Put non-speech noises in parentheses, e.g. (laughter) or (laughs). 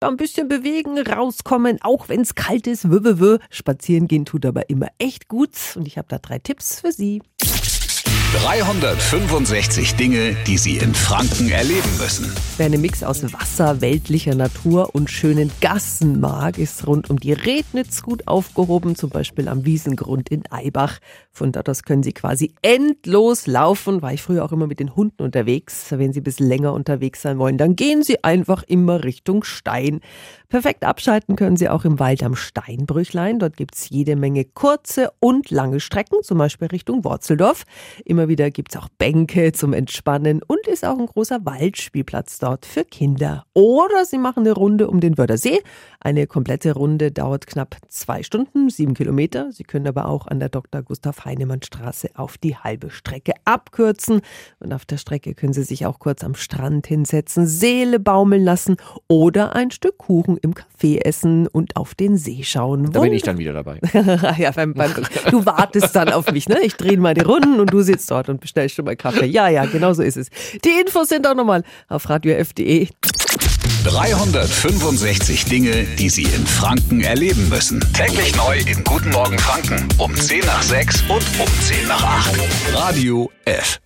Ein bisschen bewegen, rauskommen, auch wenn es kalt ist. W -w -w. Spazieren gehen tut aber immer echt gut. Und ich habe da drei Tipps für Sie. 365 Dinge, die Sie in Franken erleben müssen. Wer einen Mix aus Wasser, weltlicher Natur und schönen Gassen mag, ist rund um die Rednitz gut aufgehoben, zum Beispiel am Wiesengrund in Eibach. Von dort aus können Sie quasi endlos laufen. War ich früher auch immer mit den Hunden unterwegs. Wenn Sie ein bisschen länger unterwegs sein wollen, dann gehen Sie einfach immer Richtung Stein. Perfekt abschalten können Sie auch im Wald am Steinbrüchlein. Dort gibt's jede Menge kurze und lange Strecken, zum Beispiel Richtung Worzeldorf. Immer wieder gibt's auch Bänke zum Entspannen und ist auch ein großer Waldspielplatz dort für Kinder. Oder Sie machen eine Runde um den Wörthersee. Eine komplette Runde dauert knapp zwei Stunden, sieben Kilometer. Sie können aber auch an der Dr. Gustav Heinemann Straße auf die halbe Strecke abkürzen. Und auf der Strecke können Sie sich auch kurz am Strand hinsetzen, Seele baumeln lassen oder ein Stück Kuchen im Café essen und auf den See schauen. Da bin ich dann wieder dabei. (laughs) ja, beim, beim, du wartest dann auf mich, ne? Ich drehe mal die Runden und du sitzt dort und bestellst schon mal Kaffee. Ja, ja, genau so ist es. Die Infos sind auch nochmal auf radiof.de. 365 Dinge, die Sie in Franken erleben müssen. Täglich neu in Guten Morgen Franken um 10 nach 6 und um 10 nach 8. Radio F.